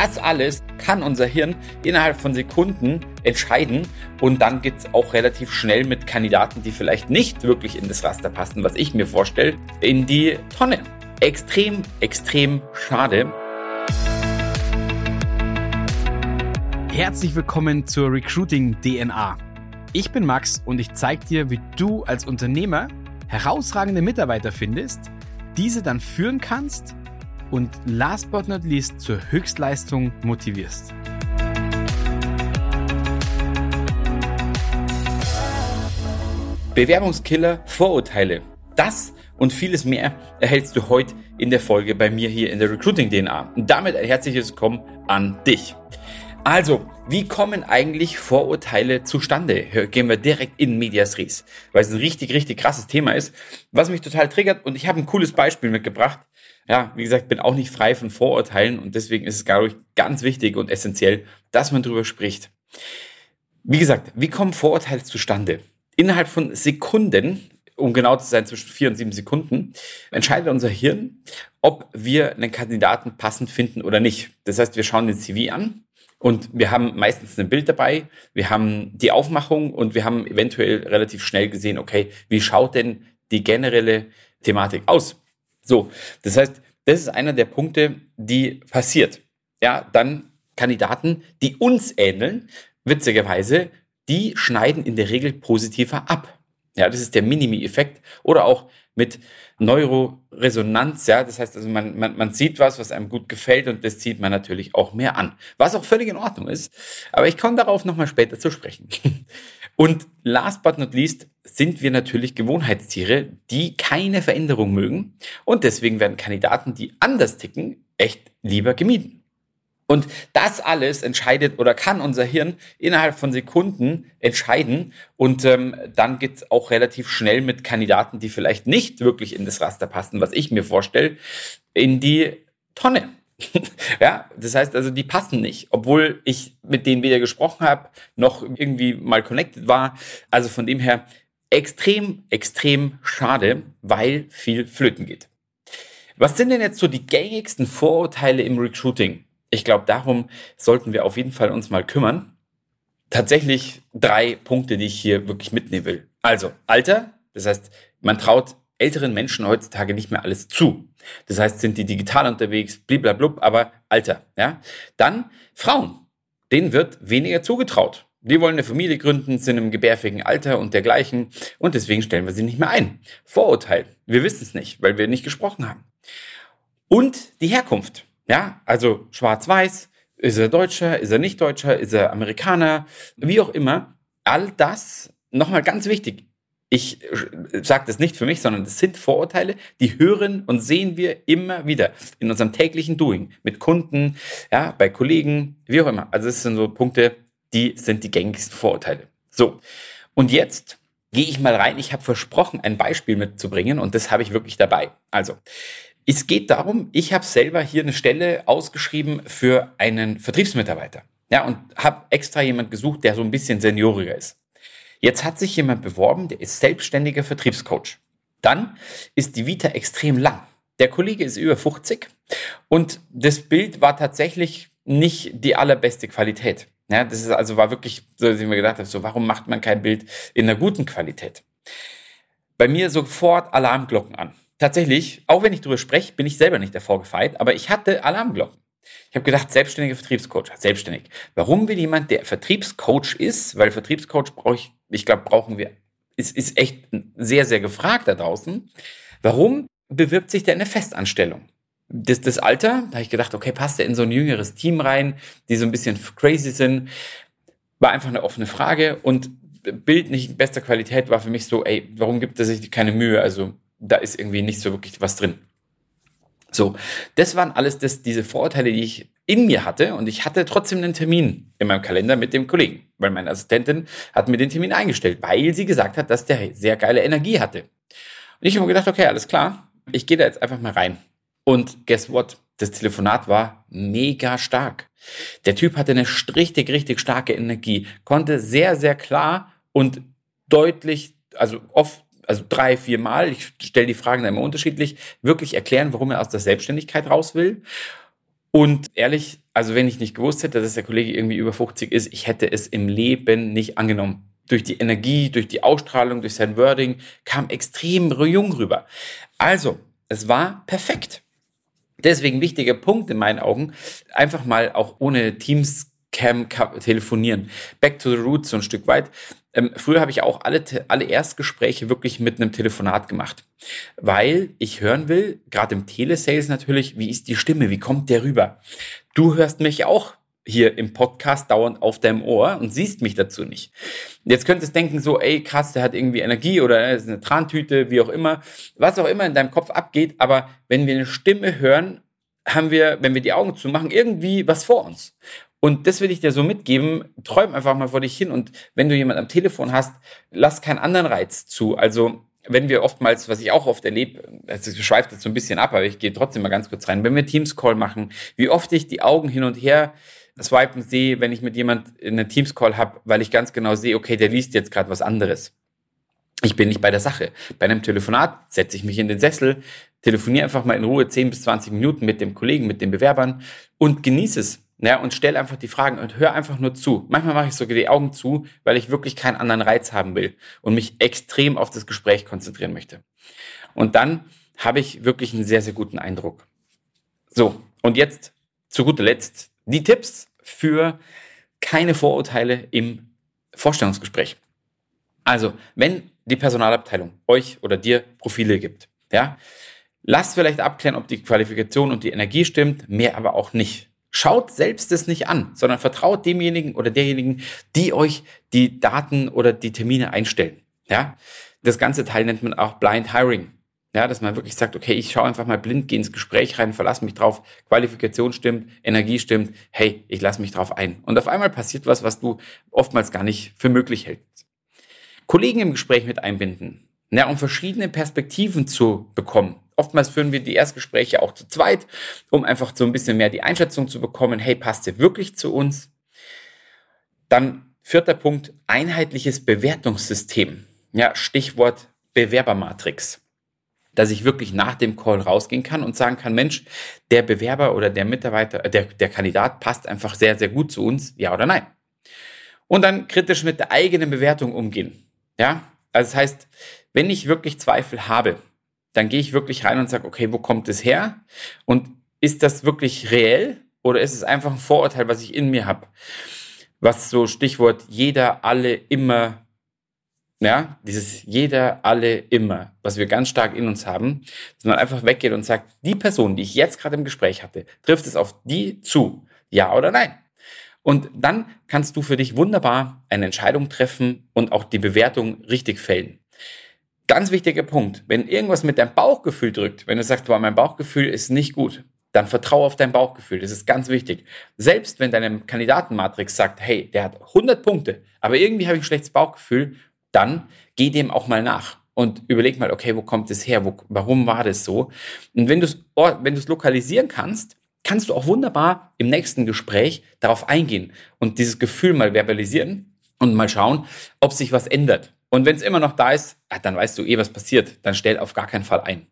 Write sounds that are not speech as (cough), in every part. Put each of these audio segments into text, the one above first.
das alles kann unser Hirn innerhalb von Sekunden entscheiden und dann geht es auch relativ schnell mit Kandidaten, die vielleicht nicht wirklich in das Raster passen, was ich mir vorstelle, in die Tonne. Extrem, extrem schade. Herzlich willkommen zur Recruiting DNA. Ich bin Max und ich zeige dir, wie du als Unternehmer herausragende Mitarbeiter findest, diese dann führen kannst und last but not least zur Höchstleistung motivierst. Bewerbungskiller, Vorurteile. Das und vieles mehr erhältst du heute in der Folge bei mir hier in der Recruiting DNA. Und damit ein herzliches Willkommen an dich. Also, wie kommen eigentlich Vorurteile zustande? Gehen wir direkt in Medias Res, weil es ein richtig, richtig krasses Thema ist, was mich total triggert. Und ich habe ein cooles Beispiel mitgebracht. Ja, wie gesagt, bin auch nicht frei von Vorurteilen und deswegen ist es, glaube ich, ganz wichtig und essentiell, dass man darüber spricht. Wie gesagt, wie kommen Vorurteile zustande? Innerhalb von Sekunden, um genau zu sein, zwischen vier und sieben Sekunden, entscheidet unser Hirn, ob wir einen Kandidaten passend finden oder nicht. Das heißt, wir schauen den CV an, und wir haben meistens ein Bild dabei, wir haben die Aufmachung und wir haben eventuell relativ schnell gesehen, okay, wie schaut denn die generelle Thematik aus? So, das heißt, das ist einer der Punkte, die passiert. Ja, dann Kandidaten, die uns ähneln, witzigerweise, die schneiden in der Regel positiver ab. Ja, das ist der Minimi-Effekt. Oder auch mit Neuroresonanz, ja, das heißt also, man, man, man sieht was, was einem gut gefällt und das zieht man natürlich auch mehr an, was auch völlig in Ordnung ist, aber ich komme darauf nochmal später zu sprechen. (laughs) Und last but not least sind wir natürlich Gewohnheitstiere, die keine Veränderung mögen und deswegen werden Kandidaten, die anders ticken, echt lieber gemieden. Und das alles entscheidet oder kann unser Hirn innerhalb von Sekunden entscheiden. Und ähm, dann geht es auch relativ schnell mit Kandidaten, die vielleicht nicht wirklich in das Raster passen, was ich mir vorstelle, in die Tonne. (laughs) ja, das heißt also, die passen nicht, obwohl ich mit denen weder gesprochen habe, noch irgendwie mal connected war. Also von dem her extrem, extrem schade, weil viel flöten geht. Was sind denn jetzt so die gängigsten Vorurteile im Recruiting? Ich glaube, darum sollten wir auf jeden Fall uns mal kümmern. Tatsächlich drei Punkte, die ich hier wirklich mitnehmen will. Also Alter, das heißt, man traut älteren Menschen heutzutage nicht mehr alles zu. Das heißt, sind die digital unterwegs, bliblablub, aber Alter, ja. Dann Frauen, denen wird weniger zugetraut. Die wollen eine Familie gründen, sind im gebärfähigen Alter und dergleichen und deswegen stellen wir sie nicht mehr ein. Vorurteil. Wir wissen es nicht, weil wir nicht gesprochen haben. Und die Herkunft. Ja, also schwarz-weiß, ist er Deutscher, ist er nicht Deutscher, ist er Amerikaner, wie auch immer. All das, nochmal ganz wichtig, ich sage das nicht für mich, sondern das sind Vorurteile, die hören und sehen wir immer wieder in unserem täglichen Doing mit Kunden, ja, bei Kollegen, wie auch immer. Also es sind so Punkte, die sind die gängigsten Vorurteile. So, und jetzt gehe ich mal rein. Ich habe versprochen, ein Beispiel mitzubringen und das habe ich wirklich dabei. Also, es geht darum, ich habe selber hier eine Stelle ausgeschrieben für einen Vertriebsmitarbeiter. Ja, und habe extra jemand gesucht, der so ein bisschen senioriger ist. Jetzt hat sich jemand beworben, der ist selbstständiger Vertriebscoach. Dann ist die Vita extrem lang. Der Kollege ist über 50 und das Bild war tatsächlich nicht die allerbeste Qualität. Ja, das ist also war wirklich so, dass ich mir gedacht habe, so warum macht man kein Bild in einer guten Qualität? Bei mir sofort Alarmglocken an tatsächlich, auch wenn ich darüber spreche, bin ich selber nicht davor gefeit, aber ich hatte Alarmglocken. Ich habe gedacht, selbstständiger Vertriebscoach, selbstständig. Warum will jemand, der Vertriebscoach ist, weil Vertriebscoach brauche ich, ich glaube, brauchen wir, ist, ist echt sehr, sehr gefragt da draußen. Warum bewirbt sich der in eine Festanstellung? Das, das Alter, da habe ich gedacht, okay, passt er in so ein jüngeres Team rein, die so ein bisschen crazy sind, war einfach eine offene Frage und Bild nicht in bester Qualität war für mich so, ey, warum gibt er sich keine Mühe? Also da ist irgendwie nicht so wirklich was drin. So, das waren alles das, diese Vorurteile, die ich in mir hatte und ich hatte trotzdem einen Termin in meinem Kalender mit dem Kollegen, weil meine Assistentin hat mir den Termin eingestellt, weil sie gesagt hat, dass der sehr geile Energie hatte. Und ich habe mir gedacht, okay, alles klar, ich gehe da jetzt einfach mal rein. Und guess what? Das Telefonat war mega stark. Der Typ hatte eine richtig, richtig starke Energie, konnte sehr, sehr klar und deutlich, also oft also drei, vier Mal, ich stelle die Fragen dann immer unterschiedlich, wirklich erklären, warum er aus der Selbstständigkeit raus will. Und ehrlich, also wenn ich nicht gewusst hätte, dass der Kollege irgendwie über 50 ist, ich hätte es im Leben nicht angenommen. Durch die Energie, durch die Ausstrahlung, durch sein Wording kam extrem jung rüber. Also, es war perfekt. Deswegen wichtiger Punkt in meinen Augen, einfach mal auch ohne Teams Cam telefonieren. Back to the roots so ein Stück weit. Ähm, früher habe ich auch alle, alle Erstgespräche wirklich mit einem Telefonat gemacht, weil ich hören will, gerade im Telesales natürlich, wie ist die Stimme, wie kommt der rüber? Du hörst mich auch hier im Podcast dauernd auf deinem Ohr und siehst mich dazu nicht. Jetzt könntest du denken so, ey krass, der hat irgendwie Energie oder er ist eine Trantüte, wie auch immer, was auch immer in deinem Kopf abgeht, aber wenn wir eine Stimme hören, haben wir, wenn wir die Augen zumachen, irgendwie was vor uns. Und das will ich dir so mitgeben. Träum einfach mal vor dich hin. Und wenn du jemand am Telefon hast, lass keinen anderen Reiz zu. Also, wenn wir oftmals, was ich auch oft erlebe, also schweift jetzt so ein bisschen ab, aber ich gehe trotzdem mal ganz kurz rein. Wenn wir Teams-Call machen, wie oft ich die Augen hin und her swipen sehe, wenn ich mit jemand einen Teams-Call habe, weil ich ganz genau sehe, okay, der liest jetzt gerade was anderes. Ich bin nicht bei der Sache. Bei einem Telefonat setze ich mich in den Sessel, telefoniere einfach mal in Ruhe 10 bis 20 Minuten mit dem Kollegen, mit den Bewerbern und genieße es. Ja, und stell einfach die Fragen und hör einfach nur zu. Manchmal mache ich sogar die Augen zu, weil ich wirklich keinen anderen Reiz haben will und mich extrem auf das Gespräch konzentrieren möchte. Und dann habe ich wirklich einen sehr, sehr guten Eindruck. So, und jetzt zu guter Letzt die Tipps für keine Vorurteile im Vorstellungsgespräch. Also, wenn die Personalabteilung euch oder dir Profile gibt, ja, lasst vielleicht abklären, ob die Qualifikation und die Energie stimmt, mehr aber auch nicht. Schaut selbst es nicht an, sondern vertraut demjenigen oder derjenigen, die euch die Daten oder die Termine einstellen. Ja, das ganze Teil nennt man auch Blind Hiring. Ja, dass man wirklich sagt, okay, ich schaue einfach mal blind, gehe ins Gespräch rein, verlasse mich drauf, Qualifikation stimmt, Energie stimmt, hey, ich lasse mich drauf ein. Und auf einmal passiert was, was du oftmals gar nicht für möglich hältst. Kollegen im Gespräch mit einbinden, ja, um verschiedene Perspektiven zu bekommen. Oftmals führen wir die Erstgespräche auch zu zweit, um einfach so ein bisschen mehr die Einschätzung zu bekommen, hey, passt ihr wirklich zu uns? Dann vierter Punkt, einheitliches Bewertungssystem. Ja, Stichwort Bewerbermatrix. Dass ich wirklich nach dem Call rausgehen kann und sagen kann, Mensch, der Bewerber oder der Mitarbeiter, der, der Kandidat passt einfach sehr, sehr gut zu uns, ja oder nein. Und dann kritisch mit der eigenen Bewertung umgehen. Ja, also das heißt, wenn ich wirklich Zweifel habe, dann gehe ich wirklich rein und sage, okay, wo kommt es her? Und ist das wirklich reell oder ist es einfach ein Vorurteil, was ich in mir habe? Was so Stichwort jeder, alle, immer, ja, dieses jeder, alle, immer, was wir ganz stark in uns haben, dass man einfach weggeht und sagt, die Person, die ich jetzt gerade im Gespräch hatte, trifft es auf die zu, ja oder nein? Und dann kannst du für dich wunderbar eine Entscheidung treffen und auch die Bewertung richtig fällen. Ganz wichtiger Punkt. Wenn irgendwas mit deinem Bauchgefühl drückt, wenn du sagst, boah, mein Bauchgefühl ist nicht gut, dann vertraue auf dein Bauchgefühl. Das ist ganz wichtig. Selbst wenn deine Kandidatenmatrix sagt, hey, der hat 100 Punkte, aber irgendwie habe ich ein schlechtes Bauchgefühl, dann geh dem auch mal nach und überleg mal, okay, wo kommt es her? Wo, warum war das so? Und wenn du es lokalisieren kannst, kannst du auch wunderbar im nächsten Gespräch darauf eingehen und dieses Gefühl mal verbalisieren und mal schauen, ob sich was ändert. Und wenn es immer noch da ist, ah, dann weißt du eh, was passiert. Dann stell auf gar keinen Fall ein.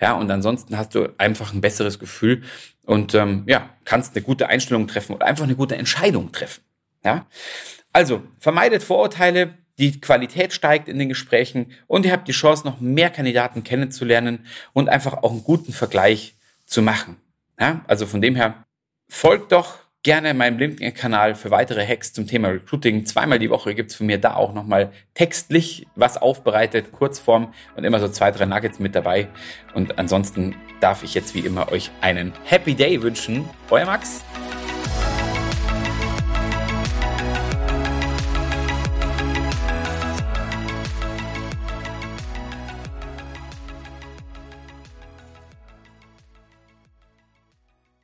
Ja, und ansonsten hast du einfach ein besseres Gefühl und ähm, ja, kannst eine gute Einstellung treffen oder einfach eine gute Entscheidung treffen. Ja, also vermeidet Vorurteile, die Qualität steigt in den Gesprächen und ihr habt die Chance, noch mehr Kandidaten kennenzulernen und einfach auch einen guten Vergleich zu machen. Ja, also von dem her folgt doch gerne meinem LinkedIn-Kanal für weitere Hacks zum Thema Recruiting. Zweimal die Woche gibt's von mir da auch nochmal textlich was aufbereitet, Kurzform und immer so zwei, drei Nuggets mit dabei. Und ansonsten darf ich jetzt wie immer euch einen Happy Day wünschen. Euer Max.